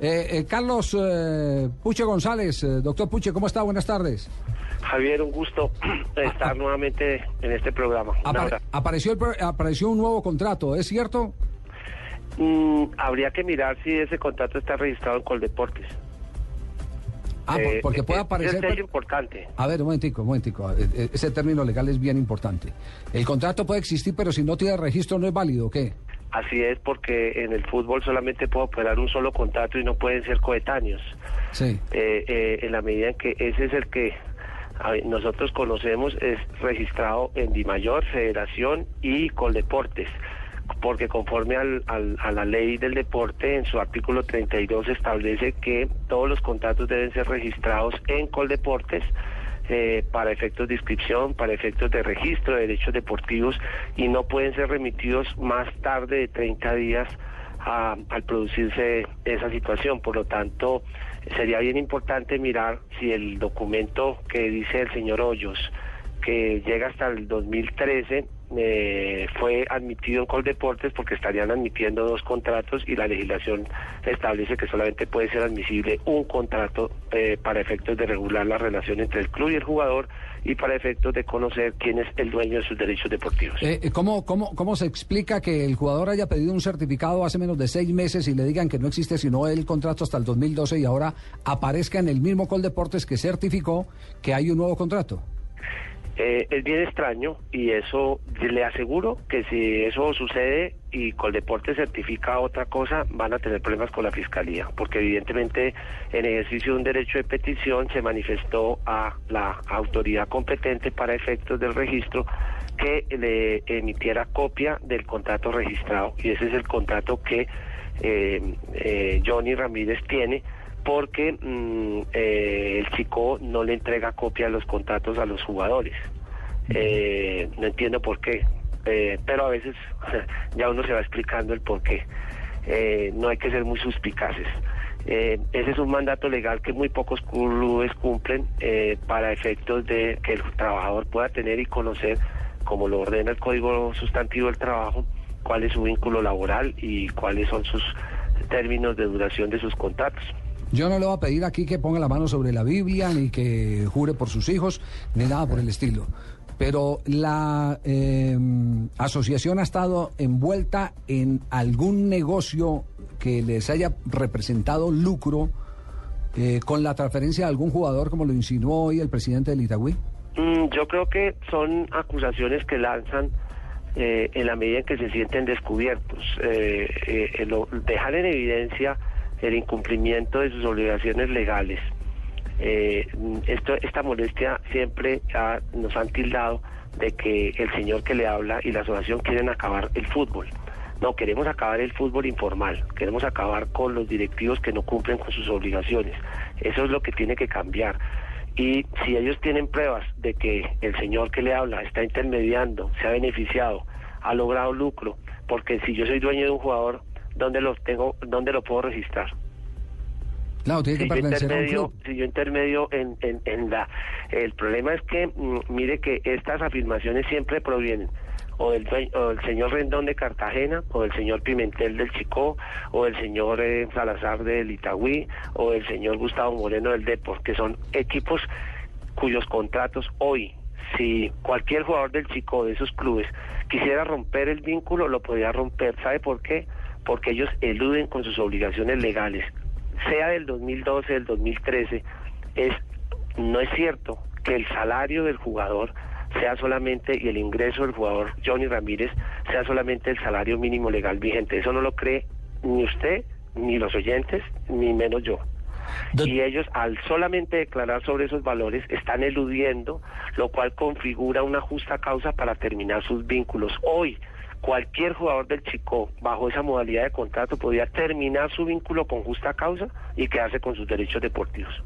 Eh, eh, Carlos eh, Puche González, eh, doctor Puche, ¿cómo está? Buenas tardes. Javier, un gusto estar nuevamente en este programa. Apare- apareció, el pro- apareció un nuevo contrato, ¿es cierto? Mm, habría que mirar si ese contrato está registrado en Coldeportes. Ah, Eh, porque puede aparecer... Es importante. A ver, un momentico, un momentico. Ese término legal es bien importante. El contrato puede existir, pero si no tiene registro no es válido, ¿o ¿qué? Así es porque en el fútbol solamente puede operar un solo contrato y no pueden ser coetáneos. Sí. Eh, eh, en la medida en que ese es el que nosotros conocemos, es registrado en Dimayor, Federación y Coldeportes. Porque conforme al- al- a la ley del deporte, en su artículo 32 establece que todos los contratos deben ser registrados en Coldeportes eh, para efectos de inscripción, para efectos de registro de derechos deportivos y no pueden ser remitidos más tarde de 30 días a- al producirse esa situación. Por lo tanto, sería bien importante mirar si el documento que dice el señor Hoyos, que llega hasta el 2013, eh, fue admitido en Coldeportes porque estarían admitiendo dos contratos y la legislación establece que solamente puede ser admisible un contrato eh, para efectos de regular la relación entre el club y el jugador y para efectos de conocer quién es el dueño de sus derechos deportivos. Eh, eh, ¿cómo, cómo, ¿Cómo se explica que el jugador haya pedido un certificado hace menos de seis meses y le digan que no existe sino el contrato hasta el 2012 y ahora aparezca en el mismo Coldeportes que certificó que hay un nuevo contrato? Eh, es bien extraño y eso le aseguro que si eso sucede y Coldeporte certifica otra cosa, van a tener problemas con la fiscalía, porque evidentemente en ejercicio de un derecho de petición se manifestó a la autoridad competente para efectos del registro que le emitiera copia del contrato registrado y ese es el contrato que eh, eh, Johnny Ramírez tiene porque mm, eh, el chico no le entrega copia de los contratos a los jugadores. Eh, no entiendo por qué, eh, pero a veces ya uno se va explicando el por qué. No hay que ser muy suspicaces. Ese es un mandato legal que muy pocos clubes cumplen para efectos de que el trabajador pueda tener y conocer, como lo ordena el Código Sustantivo del Trabajo, cuál es su vínculo laboral y cuáles son sus términos de duración de sus contratos. Yo no le voy a pedir aquí que ponga la mano sobre la Biblia, ni que jure por sus hijos, ni nada por el estilo. Pero la eh, asociación ha estado envuelta en algún negocio que les haya representado lucro eh, con la transferencia de algún jugador, como lo insinuó hoy el presidente del Itagüí. Mm, yo creo que son acusaciones que lanzan eh, en la medida en que se sienten descubiertos. Eh, eh, lo- dejar en evidencia el incumplimiento de sus obligaciones legales. Eh, esto, esta molestia siempre ha- nos han tildado de que el señor que le habla y la asociación quieren acabar el fútbol. No, queremos acabar el fútbol informal, queremos acabar con los directivos que no cumplen con sus obligaciones. Eso es lo que tiene que cambiar. Y si ellos tienen pruebas de que el señor que le habla está intermediando, se ha beneficiado, ha logrado lucro, porque si yo soy dueño de un jugador, ¿dónde lo tengo, dónde lo puedo registrar? Claro, tiene que si yo pertenecer a un intermedio, club. si yo intermedio en, en, en la... El problema es que, mm, mire que estas afirmaciones siempre provienen o del, o del señor Rendón de Cartagena, o del señor Pimentel del Chicó, o del señor eh, Salazar del Itagüí, o del señor Gustavo Moreno del Depor, que son equipos cuyos contratos hoy, si cualquier jugador del Chico de esos clubes quisiera romper el vínculo, lo podría romper. ¿Sabe por qué? Porque ellos eluden con sus obligaciones legales. Sea del 2012, del 2013, es, no es cierto que el salario del jugador sea solamente y el ingreso del jugador Johnny Ramírez sea solamente el salario mínimo legal vigente. Eso no lo cree ni usted, ni los oyentes, ni menos yo. Do- Y ellos, al solamente declarar sobre esos valores, están eludiendo, lo cual configura una justa causa para terminar sus vínculos. Hoy, cualquier jugador del Chico, bajo esa modalidad de contrato, podía terminar su vínculo con justa causa y quedarse con sus derechos deportivos.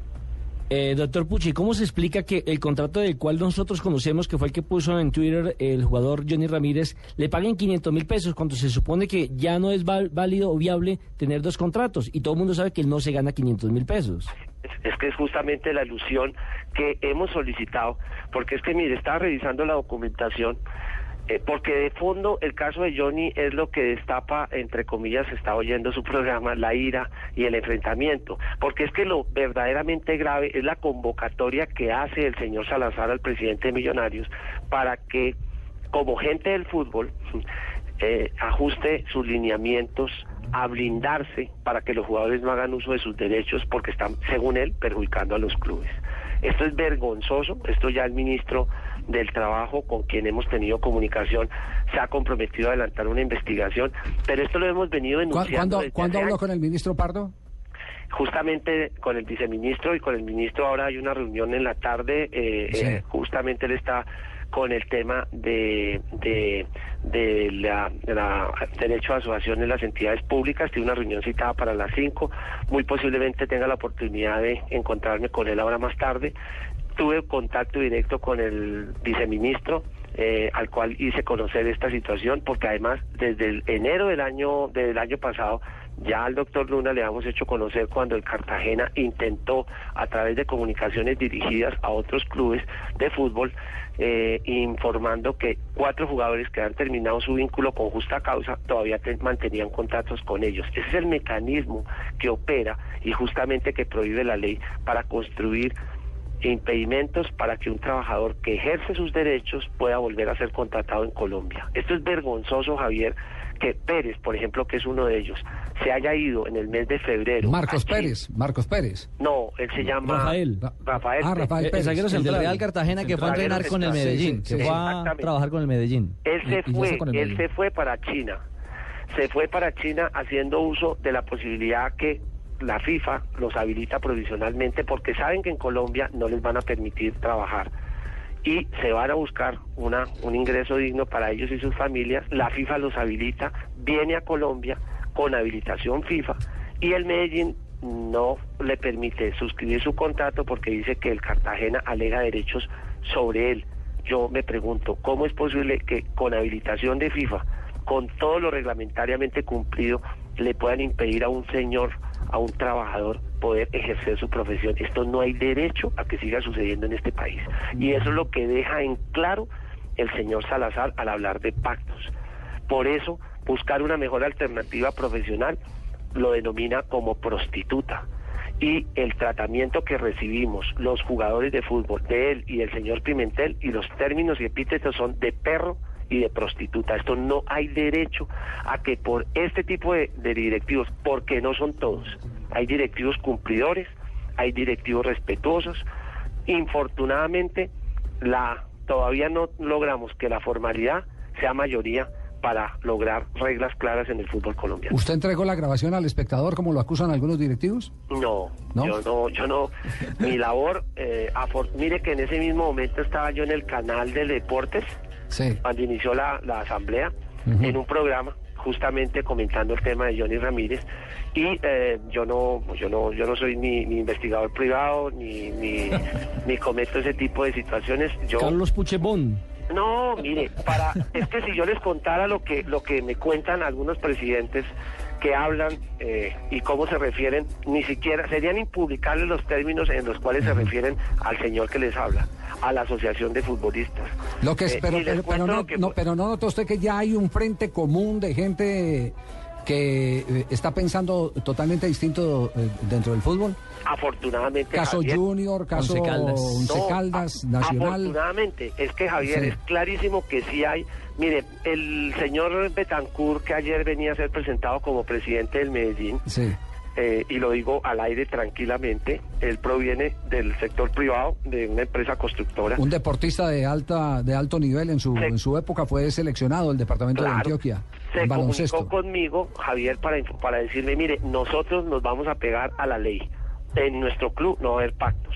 Eh, doctor Pucci, ¿cómo se explica que el contrato del cual nosotros conocemos, que fue el que puso en Twitter el jugador Johnny Ramírez, le paguen 500 mil pesos cuando se supone que ya no es válido o viable tener dos contratos? Y todo el mundo sabe que él no se gana 500 mil pesos. Es, es que es justamente la ilusión que hemos solicitado, porque es que, mire, estaba revisando la documentación, eh, porque de fondo el caso de Johnny es lo que destapa, entre comillas, está oyendo su programa, la ira y el enfrentamiento, porque es que lo verdaderamente grave es la convocatoria que hace el señor Salazar al presidente de Millonarios para que, como gente del fútbol, eh, ajuste sus lineamientos a blindarse para que los jugadores no hagan uso de sus derechos porque están, según él, perjudicando a los clubes. Esto es vergonzoso, esto ya el ministro del Trabajo con quien hemos tenido comunicación se ha comprometido a adelantar una investigación, pero esto lo hemos venido ¿Cu- denunciando. ¿Cuándo, ¿cuándo habló con el ministro Pardo? Justamente con el viceministro y con el ministro ahora hay una reunión en la tarde, eh, Sí. eh, justamente él está con el tema de, de, de la, de la derecho a asociación en las entidades públicas, tiene una reunión citada para las 5, muy posiblemente tenga la oportunidad de encontrarme con él ahora más tarde. Tuve contacto directo con el viceministro, eh, al cual hice conocer esta situación, porque además desde el enero del año del año pasado ya al doctor Luna le habíamos hecho conocer cuando el Cartagena intentó a través de comunicaciones dirigidas a otros clubes de fútbol eh, informando que cuatro jugadores que han terminado su vínculo con justa causa todavía te- mantenían contratos con ellos. Ese es el mecanismo que opera y justamente que prohíbe la ley para construir impedimentos para que un trabajador que ejerce sus derechos pueda volver a ser contratado en Colombia. Esto es vergonzoso, Javier, que Pérez, por ejemplo, que es uno de ellos, se haya ido en el mes de febrero. Marcos. Pérez, Marcos Pérez. No, él se llama Rafael. Rafael. Ah, Rafael Eh, el Pérez. zaguero El del. Real Cartagena que fue a entrenar con el Sí, sí, Medellín, sí, que fue a exactamente. trabajar con el Medellín. Él se y fue, el él se fue para China. Se fue para China haciendo uso de la posibilidad que la FIFA los habilita provisionalmente porque saben que en Colombia no les van a permitir trabajar y se van a buscar una, un ingreso digno para ellos y sus familias. La FIFA los habilita, viene a Colombia con habilitación FIFA y el Medellín no le permite suscribir su contrato porque dice que el Cartagena alega derechos sobre él. Yo me pregunto, ¿cómo es posible que con habilitación de FIFA, con todo lo reglamentariamente cumplido, le puedan impedir a un señor, a un trabajador, poder ejercer su profesión? Esto no hay derecho a que siga sucediendo en este país. Y eso es lo que deja en claro el señor Salazar al hablar de pactos. Por eso, buscar una mejor alternativa profesional lo denomina como prostituta. Y el tratamiento que recibimos los jugadores de fútbol, de él y del señor Pimentel, y los términos y epítetos son de perro y de prostituta. Esto no hay derecho a que por este tipo de, de directivos, porque no son todos, hay directivos cumplidores, hay directivos respetuosos. Infortunadamente, la todavía no logramos que la formalidad sea mayoría para lograr reglas claras en el fútbol colombiano. ¿Usted entregó la grabación al espectador como lo acusan algunos directivos? No, ¿No? yo no, yo no. Mi labor, eh, mire que en ese mismo momento estaba yo en el canal de deportes Sí. cuando inició la, la asamblea en un programa justamente comentando el tema de Johnny Ramírez y eh, yo no yo no yo no soy ni, ni investigador privado ni, ni ni cometo ese tipo de situaciones yo Carlos Puchebón. no, mire, para es que si yo les contara lo que lo que me cuentan algunos presidentes que hablan eh, y cómo se refieren, ni siquiera serían impublicables los términos en los cuales se refieren al señor que les habla, a la asociación de futbolistas. Lo que es, Eh, pero, pero, no, lo que no, pero no nota usted que ya hay un frente común de gente que eh, está pensando totalmente distinto eh, dentro del fútbol. Afortunadamente. Caso Javier, Junior, caso Once Caldas. Once No, Caldas, Nacional. Afortunadamente, es que Javier, Sí. es clarísimo que sí hay. Mire, el señor Betancourt, que ayer venía a ser presentado como presidente del Medellín, Sí. Eh, y lo digo al aire tranquilamente, él proviene del sector privado, de una empresa constructora. Un deportista de alta de alto nivel en su Se- en su época fue seleccionado del departamento de. Antioquia Se en comunicó conmigo, Javier, para, para decirme, mire, nosotros nos vamos a pegar a la ley. En nuestro club no va a haber pactos.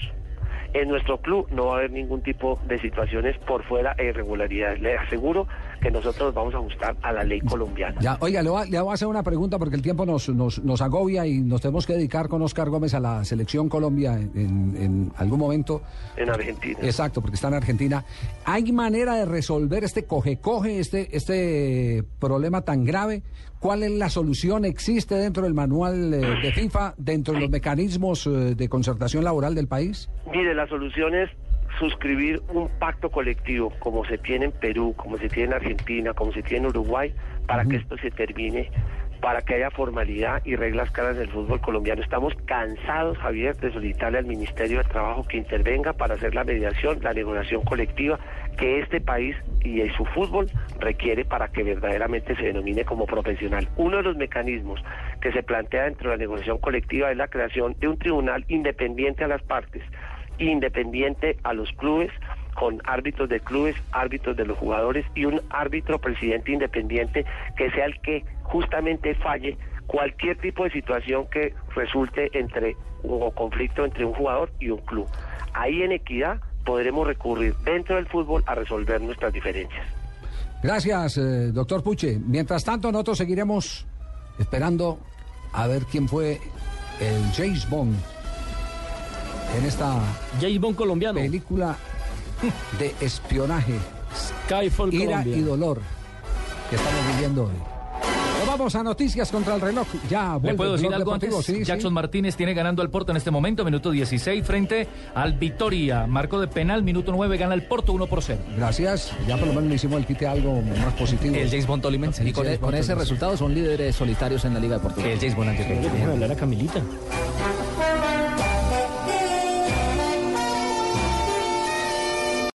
En nuestro club no va a haber ningún tipo de situaciones por fuera e irregularidades. Le aseguro que nosotros vamos a ajustar a la ley colombiana. Ya, oiga, le voy, a, le voy a hacer una pregunta porque el tiempo nos, nos, nos agobia y nos tenemos que dedicar con Oscar Gómez a la selección Colombia en, en- en algún momento. En Argentina. Exacto, porque está en Argentina. ¿Hay manera de resolver este coge-coge, este, este problema tan grave? ¿Cuál es la solución? ¿Existe dentro del manual eh, de FIFA, dentro de los mecanismos eh, de concertación laboral del país? Mire, la solución es suscribir un pacto colectivo como se tiene en Perú, como se tiene en Argentina, como se tiene en Uruguay, para que esto se termine, para que haya formalidad y reglas claras del fútbol colombiano. Estamos cansados, Javier, de solicitarle al Ministerio de Trabajo que intervenga para hacer la mediación, la negociación colectiva que este país y su fútbol requiere para que verdaderamente se denomine como profesional. Uno de los mecanismos que se plantea dentro de la negociación colectiva es la creación de un tribunal independiente a las partes independiente a los clubes, con árbitros de clubes, árbitros de los jugadores y un árbitro presidente independiente que sea el que justamente falle cualquier tipo de situación que resulte entre o conflicto entre un jugador y un club. Ahí en equidad podremos recurrir dentro del fútbol a resolver nuestras diferencias. Gracias, eh, doctor Puche. Mientras tanto, nosotros seguiremos esperando a ver quién fue el James Bond en esta James Bond colombiano. película de espionaje, Skyfall ira Colombia. y dolor que estamos viviendo hoy. Vamos a noticias contra el reloj. Ya, vuelve ¿Le puedo decir algo deportivo. antes? Sí, sí. Jackson Martínez tiene ganando al Porto en este momento, minuto 16, frente al Victoria. Marco de penal, minuto 9, gana el Porto 1 por 0. Gracias. Ya por lo menos le hicimos el quite algo más positivo. El James Bond tolimense. Y con, e- con ese resultado son líderes solitarios en la Liga de Portugal. El James Bond antes. hablar a Camilita.